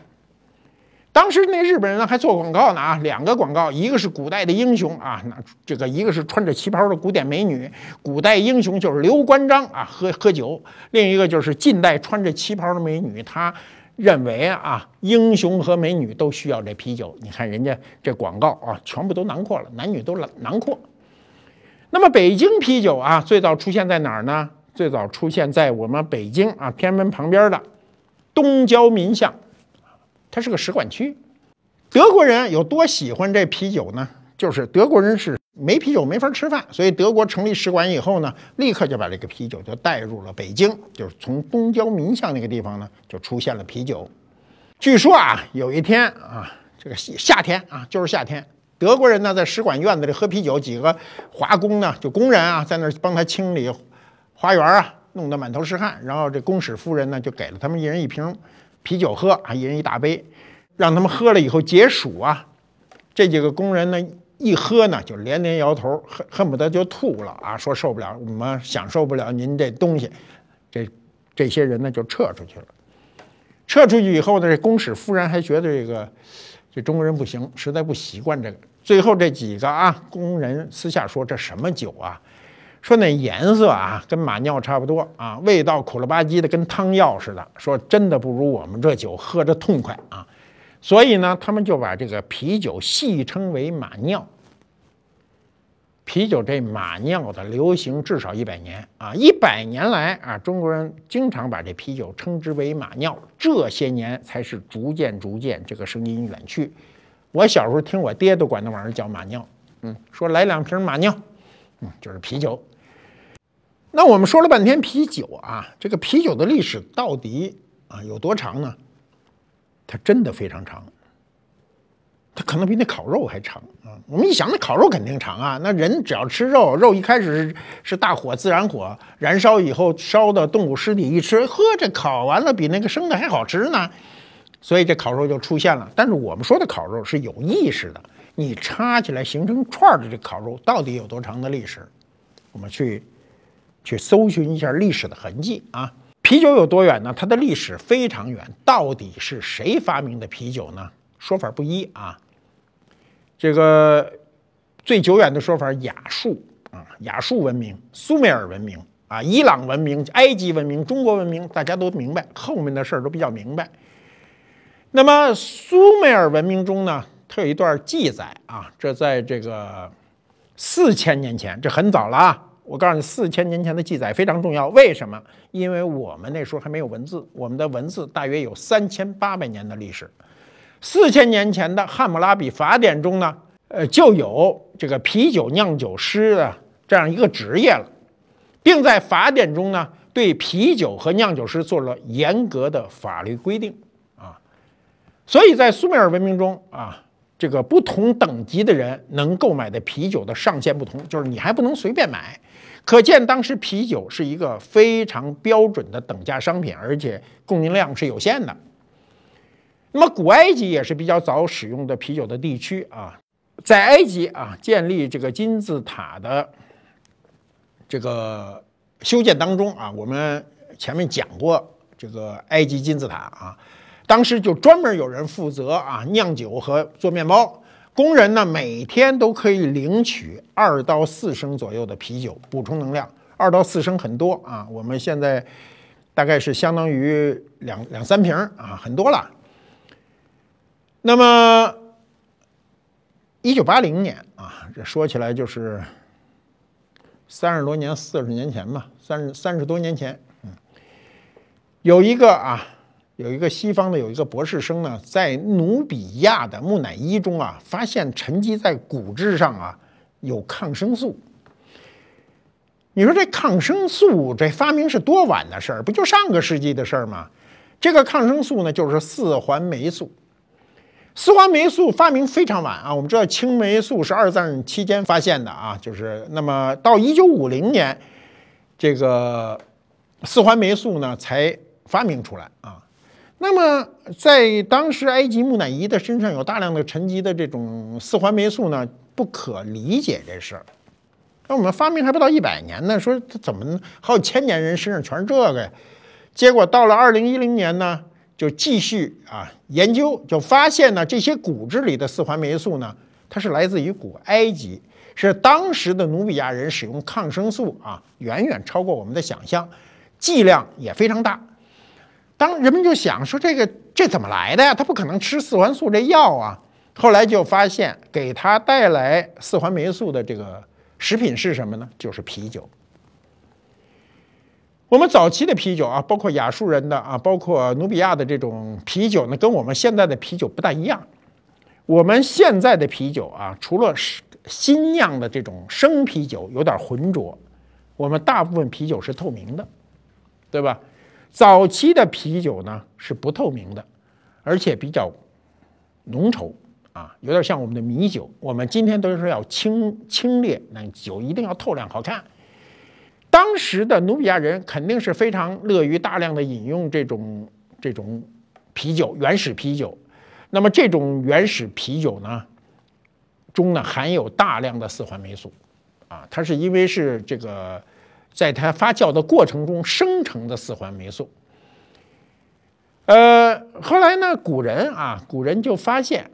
当时那日本人呢还做广告呢啊，两个广告，一个是古代的英雄啊，那这个一个是穿着旗袍的古典美女，古代英雄就是刘关张啊，喝喝酒；另一个就是近代穿着旗袍的美女，他认为啊，英雄和美女都需要这啤酒。你看人家这广告啊，全部都囊括了，男女都囊囊括。那么北京啤酒啊，最早出现在哪儿呢？最早出现在我们北京啊天安门旁边的东郊民巷。它是个使馆区，德国人有多喜欢这啤酒呢？就是德国人是没啤酒没法吃饭，所以德国成立使馆以后呢，立刻就把这个啤酒就带入了北京，就是从东郊民巷那个地方呢，就出现了啤酒。据说啊，有一天啊，这个夏天啊，就是夏天，德国人呢在使馆院子里喝啤酒，几个华工呢，就工人啊，在那儿帮他清理花园啊，弄得满头是汗，然后这公使夫人呢，就给了他们一人一瓶。啤酒喝啊，一人一大杯，让他们喝了以后解暑啊。这几个工人呢，一喝呢就连连摇头，恨恨不得就吐了啊，说受不了，我们享受不了您这东西。这这些人呢就撤出去了。撤出去以后呢，这公使夫人还觉得这个这中国人不行，实在不习惯这个。最后这几个啊工人私下说：“这什么酒啊？”说那颜色啊，跟马尿差不多啊，味道苦了吧唧的，跟汤药似的。说真的不如我们这酒喝着痛快啊，所以呢，他们就把这个啤酒戏称为马尿。啤酒这马尿的流行至少一百年啊，一百年来啊，中国人经常把这啤酒称之为马尿。这些年才是逐渐逐渐这个声音远去。我小时候听我爹都管那玩意儿叫马尿，嗯，说来两瓶马尿，嗯，就是啤酒。那我们说了半天啤酒啊，这个啤酒的历史到底啊有多长呢？它真的非常长，它可能比那烤肉还长啊！我们一想，那烤肉肯定长啊，那人只要吃肉，肉一开始是是大火自然火燃烧以后烧的动物尸体一吃，呵，这烤完了比那个生的还好吃呢，所以这烤肉就出现了。但是我们说的烤肉是有意识的，你插起来形成串的这烤肉到底有多长的历史？我们去。去搜寻一下历史的痕迹啊！啤酒有多远呢？它的历史非常远。到底是谁发明的啤酒呢？说法不一啊。这个最久远的说法，亚述啊，亚述文明、苏美尔文明啊、伊朗文明、埃及文明、中国文明，大家都明白。后面的事儿都比较明白。那么苏美尔文明中呢，它有一段记载啊，这在这个四千年前，这很早了啊。我告诉你，四千年前的记载非常重要。为什么？因为我们那时候还没有文字，我们的文字大约有三千八百年的历史。四千年前的《汉谟拉比法典》中呢，呃，就有这个啤酒酿酒师的这样一个职业了，并在法典中呢，对啤酒和酿酒师做了严格的法律规定啊。所以在苏美尔文明中啊，这个不同等级的人能购买的啤酒的上限不同，就是你还不能随便买。可见当时啤酒是一个非常标准的等价商品，而且供应量是有限的。那么古埃及也是比较早使用的啤酒的地区啊，在埃及啊建立这个金字塔的这个修建当中啊，我们前面讲过这个埃及金字塔啊。当时就专门有人负责啊酿酒和做面包，工人呢每天都可以领取二到四升左右的啤酒补充能量，二到四升很多啊，我们现在大概是相当于两两三瓶啊，很多了。那么一九八零年啊，这说起来就是三十多年、四十年前吧，三十三十多年前，嗯，有一个啊。有一个西方的有一个博士生呢，在努比亚的木乃伊中啊，发现沉积在骨质上啊有抗生素。你说这抗生素这发明是多晚的事儿？不就上个世纪的事儿吗？这个抗生素呢，就是四环霉素。四环霉素发明非常晚啊，我们知道青霉素是二战期间发现的啊，就是那么到一九五零年，这个四环霉素呢才发明出来啊。那么，在当时埃及木乃伊的身上有大量的沉积的这种四环霉素呢，不可理解这事儿。那我们发明还不到一百年呢，说它怎么好几千年人身上全是这个呀？结果到了二零一零年呢，就继续啊研究，就发现呢这些骨质里的四环霉素呢，它是来自于古埃及，是当时的努比亚人使用抗生素啊，远远超过我们的想象，剂量也非常大。当人们就想说这个这怎么来的呀？他不可能吃四环素这药啊！后来就发现给他带来四环霉素的这个食品是什么呢？就是啤酒。我们早期的啤酒啊，包括亚述人的啊，包括努比亚的这种啤酒呢，跟我们现在的啤酒不大一样。我们现在的啤酒啊，除了新酿的这种生啤酒有点浑浊，我们大部分啤酒是透明的，对吧？早期的啤酒呢是不透明的，而且比较浓稠啊，有点像我们的米酒。我们今天都是要清清冽，那酒一定要透亮好看。当时的努比亚人肯定是非常乐于大量的饮用这种这种啤酒，原始啤酒。那么这种原始啤酒呢，中呢含有大量的四环霉素啊，它是因为是这个。在它发酵的过程中生成的四环霉素，呃，后来呢，古人啊，古人就发现，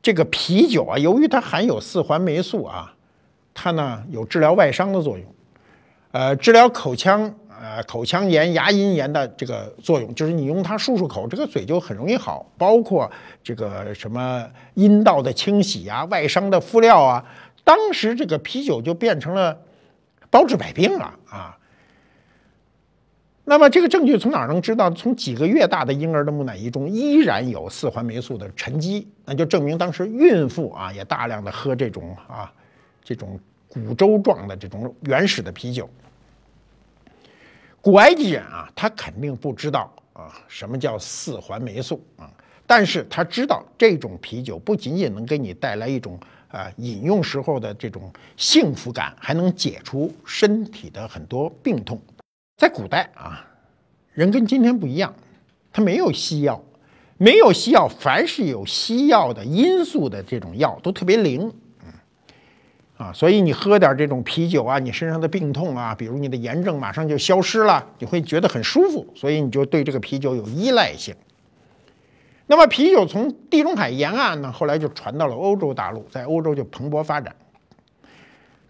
这个啤酒啊，由于它含有四环霉素啊，它呢有治疗外伤的作用，呃，治疗口腔呃口腔炎、牙龈炎的这个作用，就是你用它漱漱口，这个嘴就很容易好。包括这个什么阴道的清洗啊、外伤的敷料啊，当时这个啤酒就变成了。包治百病啊啊！那么这个证据从哪能知道？从几个月大的婴儿的木乃伊中依然有四环霉素的沉积，那就证明当时孕妇啊也大量的喝这种啊这种古粥状的这种原始的啤酒。古埃及人啊，他肯定不知道啊什么叫四环霉素啊，但是他知道这种啤酒不仅仅能给你带来一种。啊，饮用时候的这种幸福感，还能解除身体的很多病痛。在古代啊，人跟今天不一样，他没有西药，没有西药，凡是有西药的因素的这种药都特别灵，啊，所以你喝点这种啤酒啊，你身上的病痛啊，比如你的炎症马上就消失了，你会觉得很舒服，所以你就对这个啤酒有依赖性。那么啤酒从地中海沿岸呢，后来就传到了欧洲大陆，在欧洲就蓬勃发展。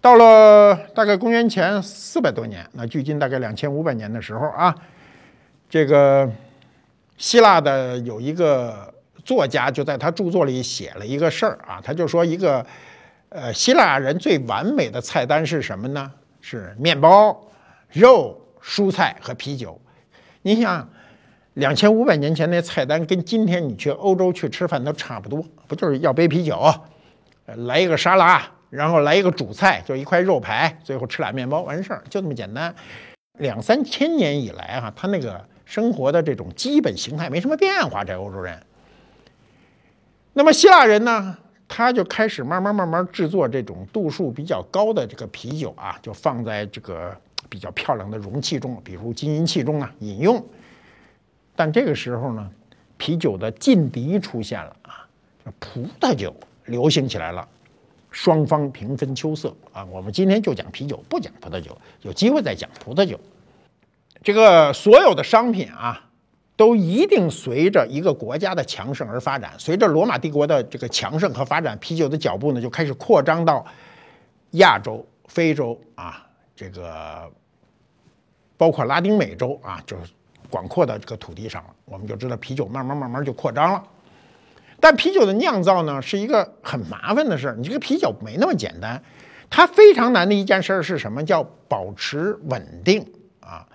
到了大概公元前四百多年，那距今大概两千五百年的时候啊，这个希腊的有一个作家就在他著作里写了一个事儿啊，他就说一个呃希腊人最完美的菜单是什么呢？是面包、肉、蔬菜和啤酒。你想。两千五百年前那菜单跟今天你去欧洲去吃饭都差不多，不就是要杯啤酒，来一个沙拉，然后来一个主菜，就一块肉排，最后吃俩面包完事儿，就这么简单。两三千年以来哈，他那个生活的这种基本形态没什么变化，这欧洲人。那么希腊人呢，他就开始慢慢慢慢制作这种度数比较高的这个啤酒啊，就放在这个比较漂亮的容器中，比如金银器中啊饮用。但这个时候呢，啤酒的劲敌出现了啊，葡萄酒流行起来了。双方平分秋色啊！我们今天就讲啤酒，不讲葡萄酒。有机会再讲葡萄酒。这个所有的商品啊，都一定随着一个国家的强盛而发展。随着罗马帝国的这个强盛和发展，啤酒的脚步呢就开始扩张到亚洲、非洲啊，这个包括拉丁美洲啊，就是广阔的这个土地上了。我们就知道啤酒慢慢慢慢就扩张了。但啤酒的酿造呢，是一个很麻烦的事儿。你这个啤酒没那么简单，它非常难的一件事儿是什么？叫保持稳定啊！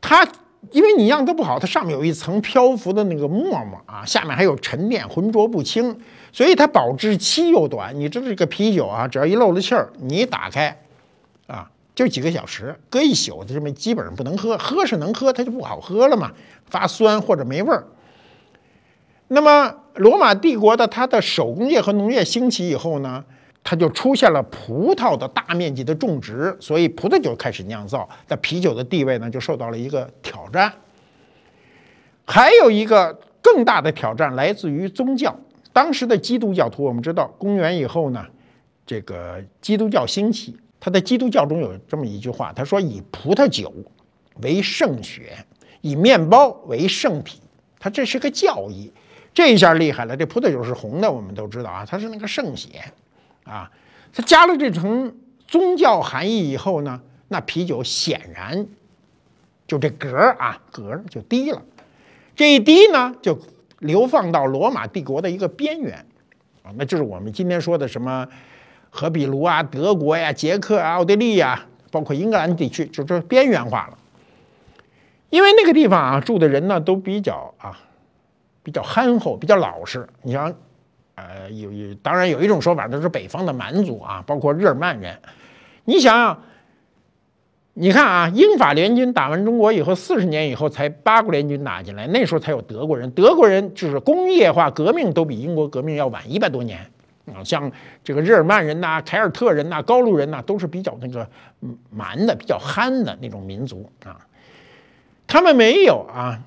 它因为你酿的不好，它上面有一层漂浮的那个沫沫啊，下面还有沉淀，浑浊不清，所以它保质期又短。你知道这个啤酒啊，只要一漏了气儿，你打开啊，就几个小时，搁一宿，这么基本上不能喝。喝是能喝，它就不好喝了嘛，发酸或者没味儿。那么，罗马帝国的它的手工业和农业兴起以后呢，它就出现了葡萄的大面积的种植，所以葡萄酒开始酿造，那啤酒的地位呢就受到了一个挑战。还有一个更大的挑战来自于宗教，当时的基督教徒，我们知道，公元以后呢，这个基督教兴起，他在基督教中有这么一句话，他说：“以葡萄酒为圣血，以面包为圣体。”他这是个教义。这一下厉害了，这葡萄酒是红的，我们都知道啊，它是那个圣血，啊，它加了这层宗教含义以后呢，那啤酒显然就这格儿啊格儿就低了，这一低呢就流放到罗马帝国的一个边缘，啊，那就是我们今天说的什么荷比卢啊、德国呀、捷克啊、奥地利呀，包括英格兰地区，就是边缘化了，因为那个地方啊住的人呢都比较啊。比较憨厚，比较老实。你像，呃，有有，当然有一种说法，就是北方的蛮族啊，包括日耳曼人。你想想，你看啊，英法联军打完中国以后，四十年以后才八国联军打进来，那时候才有德国人。德国人就是工业化革命都比英国革命要晚一百多年啊。像这个日耳曼人呐、凯尔特人呐、高卢人呐，都是比较那个蛮的、比较憨的那种民族啊。他们没有啊。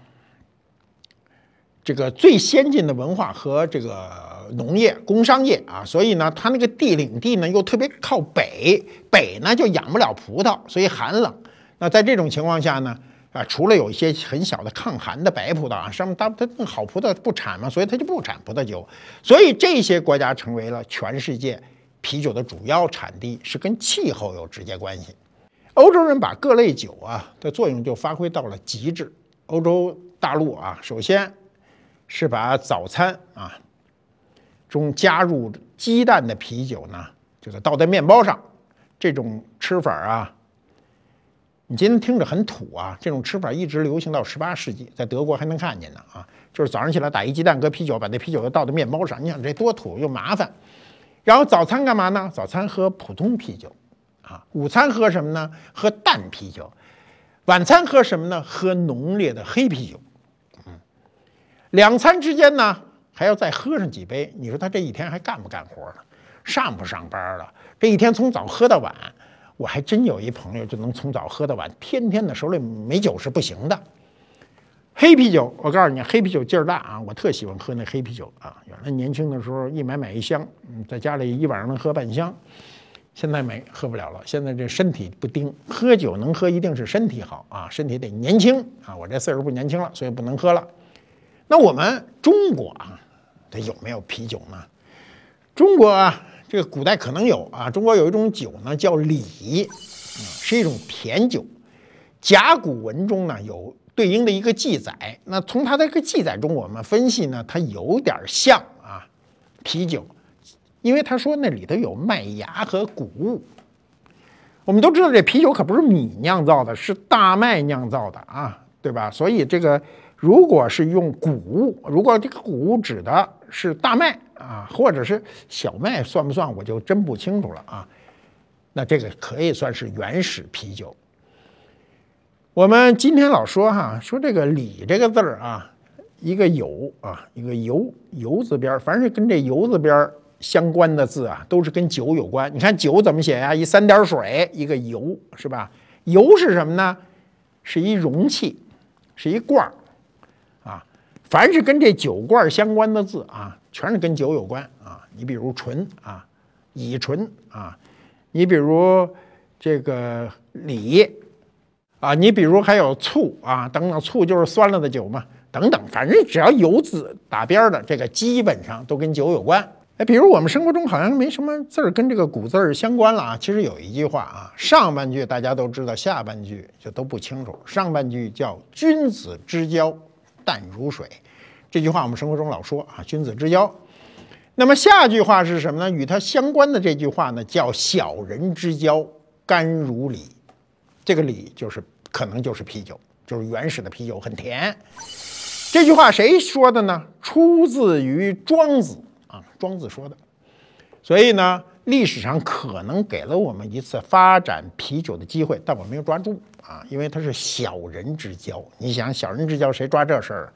这个最先进的文化和这个农业、工商业啊，所以呢，他那个地领地呢又特别靠北，北呢就养不了葡萄，所以寒冷。那在这种情况下呢，啊，除了有一些很小的抗寒的白葡萄啊，上面它它好葡萄不产嘛，所以它就不产葡萄酒。所以这些国家成为了全世界啤酒的主要产地，是跟气候有直接关系。欧洲人把各类酒啊的作用就发挥到了极致。欧洲大陆啊，首先。是把早餐啊中加入鸡蛋的啤酒呢，这个倒在面包上，这种吃法啊，你今天听着很土啊，这种吃法一直流行到十八世纪，在德国还能看见呢啊，就是早上起来打一鸡蛋，搁啤酒，把那啤酒倒在面包上，你想这多土又麻烦。然后早餐干嘛呢？早餐喝普通啤酒啊，午餐喝什么呢？喝淡啤酒，晚餐喝什么呢？喝浓烈的黑啤酒。嗯两餐之间呢，还要再喝上几杯。你说他这一天还干不干活了？上不上班了？这一天从早喝到晚，我还真有一朋友就能从早喝到晚，天天的手里没酒是不行的。黑啤酒，我告诉你，黑啤酒劲儿大啊！我特喜欢喝那黑啤酒啊。原来年轻的时候一买买一箱，在家里一晚上能喝半箱。现在没喝不了了，现在这身体不丁，喝酒能喝一定是身体好啊，身体得年轻啊。我这岁数不年轻了，所以不能喝了。那我们中国啊，它有没有啤酒呢？中国啊，这个古代可能有啊。中国有一种酒呢，叫李，是一种甜酒。甲骨文中呢有对应的一个记载。那从它这个记载中，我们分析呢，它有点像啊啤酒，因为他说那里头有麦芽和谷物。我们都知道这啤酒可不是米酿造的，是大麦酿造的啊，对吧？所以这个。如果是用谷物，如果这个谷物指的是大麦啊，或者是小麦，算不算？我就真不清楚了啊。那这个可以算是原始啤酒。我们今天老说哈，说这个“李”这个字儿啊，一个酉啊，一个酉酉字边儿凡是跟这酉字边儿相关的字啊，都是跟酒有关。你看酒怎么写呀？一三点水，一个酉，是吧？酉是什么呢？是一容器，是一罐儿啊。凡是跟这酒罐儿相关的字啊，全是跟酒有关啊。你比如醇啊，乙醇啊，你比如这个李啊，你比如还有醋啊等等，醋就是酸了的酒嘛，等等，反正只要有字打边的，这个基本上都跟酒有关。哎，比如我们生活中好像没什么字儿跟这个古字儿相关了啊。其实有一句话啊，上半句大家都知道，下半句就都不清楚。上半句叫“君子之交淡如水”，这句话我们生活中老说啊，“君子之交”。那么下句话是什么呢？与它相关的这句话呢，叫“小人之交甘如醴”。这个醴就是可能就是啤酒，就是原始的啤酒，很甜。这句话谁说的呢？出自于庄子。啊，庄子说的，所以呢，历史上可能给了我们一次发展啤酒的机会，但我没有抓住啊，因为它是小人之交。你想，小人之交谁抓这事儿？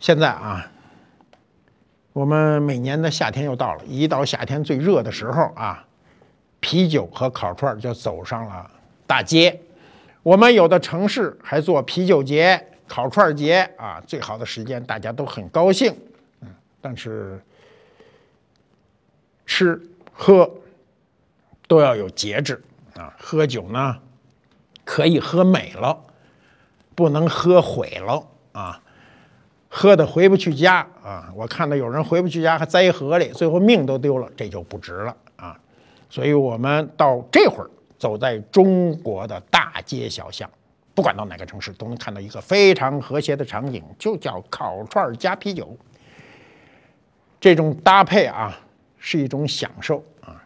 现在啊，我们每年的夏天又到了，一到夏天最热的时候啊，啤酒和烤串就走上了大街。我们有的城市还做啤酒节、烤串节啊，最好的时间，大家都很高兴。嗯但是吃喝都要有节制啊！喝酒呢，可以喝美了，不能喝毁了啊！喝的回不去家啊！我看到有人回不去家，还栽河里，最后命都丢了，这就不值了啊！所以我们到这会儿走在中国的大街小巷，不管到哪个城市，都能看到一个非常和谐的场景，就叫烤串加啤酒。这种搭配啊，是一种享受啊。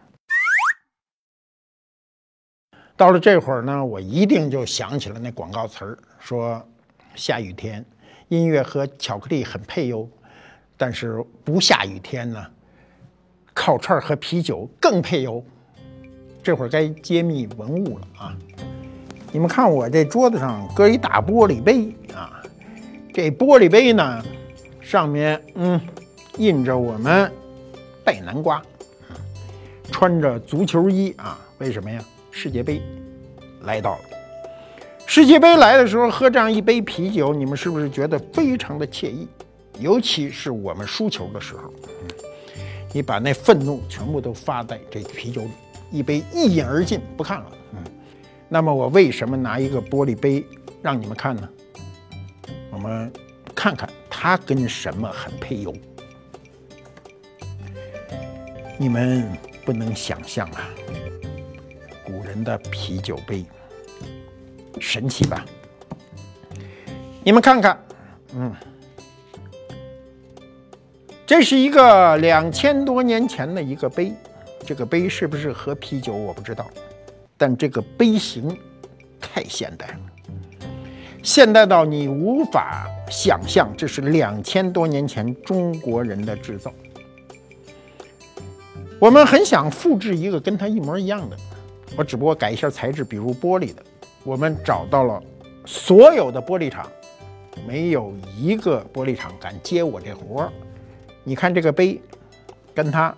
到了这会儿呢，我一定就想起了那广告词儿，说下雨天音乐和巧克力很配哟，但是不下雨天呢，烤串和啤酒更配哟。这会儿该揭秘文物了啊！你们看我这桌子上搁一大玻璃杯啊，这玻璃杯呢，上面嗯。印着我们带南瓜，穿着足球衣啊？为什么呀？世界杯来到了，世界杯来的时候喝这样一杯啤酒，你们是不是觉得非常的惬意？尤其是我们输球的时候，你把那愤怒全部都发在这啤酒里，一杯一饮而尽，不看了。嗯，那么我为什么拿一个玻璃杯让你们看呢？我们看看它跟什么很配油。你们不能想象啊，古人的啤酒杯神奇吧？你们看看，嗯，这是一个两千多年前的一个杯，这个杯是不是喝啤酒我不知道，但这个杯型太现代了，现代到你无法想象，这是两千多年前中国人的制造。我们很想复制一个跟它一模一样的，我只不过改一下材质，比如玻璃的。我们找到了所有的玻璃厂，没有一个玻璃厂敢接我这活儿。你看这个杯，跟它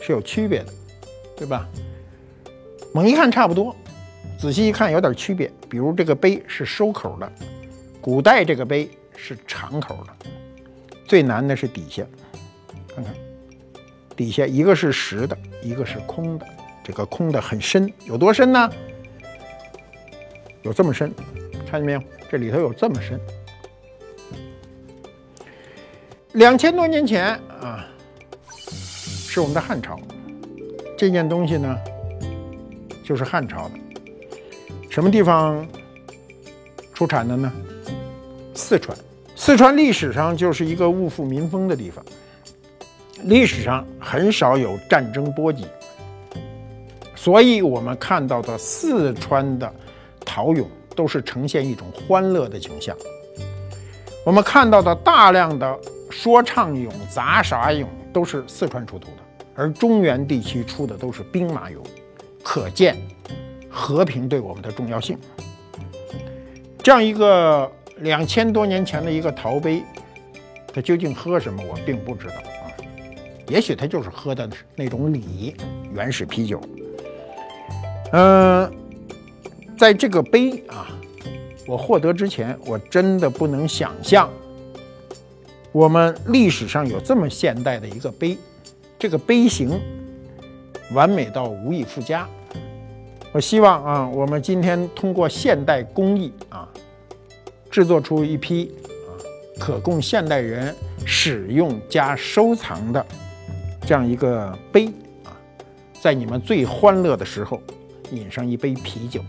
是有区别的，对吧？猛一看差不多，仔细一看有点区别。比如这个杯是收口的，古代这个杯是敞口的。最难的是底下，看看。底下一个是实的，一个是空的。这个空的很深，有多深呢？有这么深，看见没有？这里头有这么深。两千多年前啊，是我们的汉朝。这件东西呢，就是汉朝的。什么地方出产的呢？四川。四川历史上就是一个物富民丰的地方。历史上很少有战争波及，所以我们看到的四川的陶俑都是呈现一种欢乐的景象。我们看到的大量的说唱俑、杂耍俑都是四川出土的，而中原地区出的都是兵马俑，可见和平对我们的重要性。这样一个两千多年前的一个陶杯，它究竟喝什么，我并不知道啊。也许它就是喝的那种礼原始啤酒。嗯，在这个杯啊，我获得之前，我真的不能想象，我们历史上有这么现代的一个杯，这个杯型完美到无以复加。我希望啊，我们今天通过现代工艺啊，制作出一批啊可供现代人使用加收藏的这样一个杯啊，在你们最欢乐的时候。饮上一杯啤酒，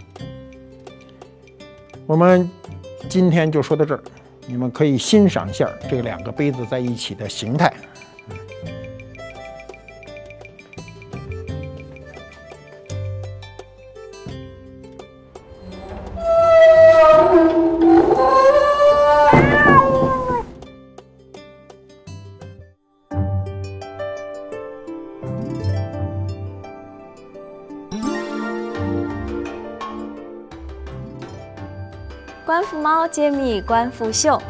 我们今天就说到这儿。你们可以欣赏一下这两个杯子在一起的形态。官复猫揭秘官复秀，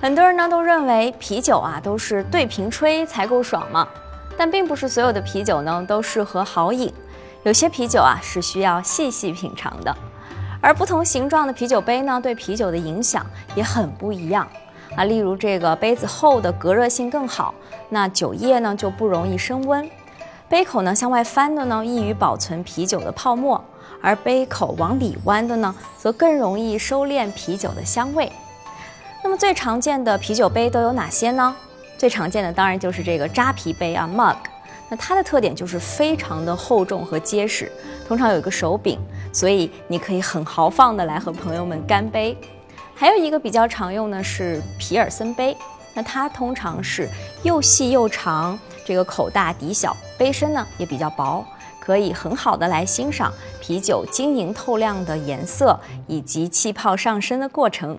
很多人呢都认为啤酒啊都是对瓶吹才够爽嘛，但并不是所有的啤酒呢都适合好饮，有些啤酒啊是需要细细品尝的，而不同形状的啤酒杯呢对啤酒的影响也很不一样。啊，例如这个杯子厚的隔热性更好，那酒液呢就不容易升温，杯口呢向外翻的呢易于保存啤酒的泡沫。而杯口往里弯的呢，则更容易收敛啤酒的香味。那么最常见的啤酒杯都有哪些呢？最常见的当然就是这个扎啤杯啊，mug。那它的特点就是非常的厚重和结实，通常有一个手柄，所以你可以很豪放的来和朋友们干杯。还有一个比较常用的是皮尔森杯，那它通常是又细又长，这个口大底小，杯身呢也比较薄。可以很好的来欣赏啤酒晶莹透亮的颜色以及气泡上升的过程。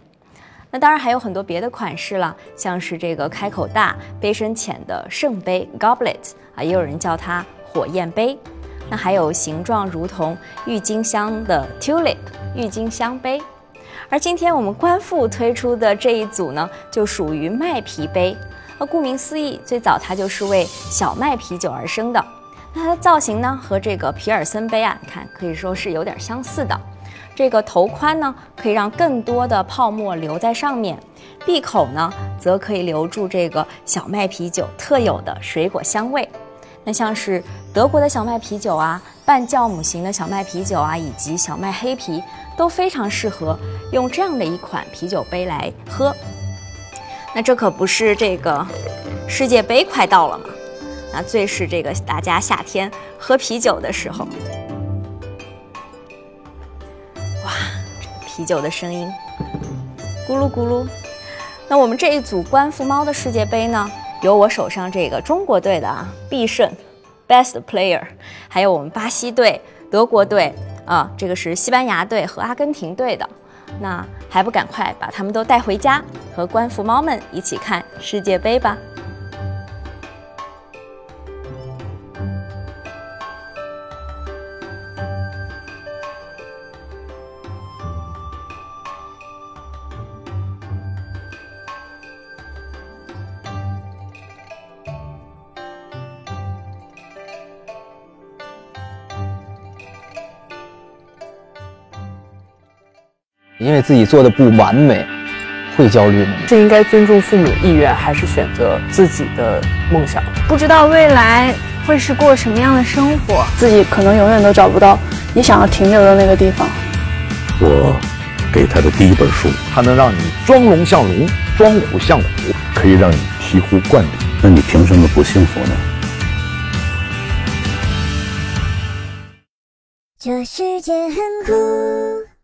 那当然还有很多别的款式了，像是这个开口大、杯身浅的圣杯 （goblet） 啊，也有人叫它火焰杯。那还有形状如同郁金香的 tulip 郁金香杯。而今天我们官复推出的这一组呢，就属于麦啤杯。那顾名思义，最早它就是为小麦啤酒而生的。那它的造型呢，和这个皮尔森杯啊，你看可以说是有点相似的。这个头宽呢，可以让更多的泡沫留在上面；闭口呢，则可以留住这个小麦啤酒特有的水果香味。那像是德国的小麦啤酒啊，半酵母型的小麦啤酒啊，以及小麦黑啤，都非常适合用这样的一款啤酒杯来喝。那这可不是这个世界杯快到了吗？那最是这个大家夏天喝啤酒的时候，哇，这个啤酒的声音，咕噜咕噜。那我们这一组官复猫的世界杯呢，有我手上这个中国队的啊，必胜，best player，还有我们巴西队、德国队啊，这个是西班牙队和阿根廷队的。那还不赶快把他们都带回家，和官复猫们一起看世界杯吧。因为自己做的不完美，会焦虑吗？是应该尊重父母意愿，还是选择自己的梦想？不知道未来会是过什么样的生活，自己可能永远都找不到你想要停留的那个地方。我给他的第一本书，它能让你装龙像龙，装虎像虎，可以让你醍醐灌顶。那你凭什么不幸福呢？这世界很酷。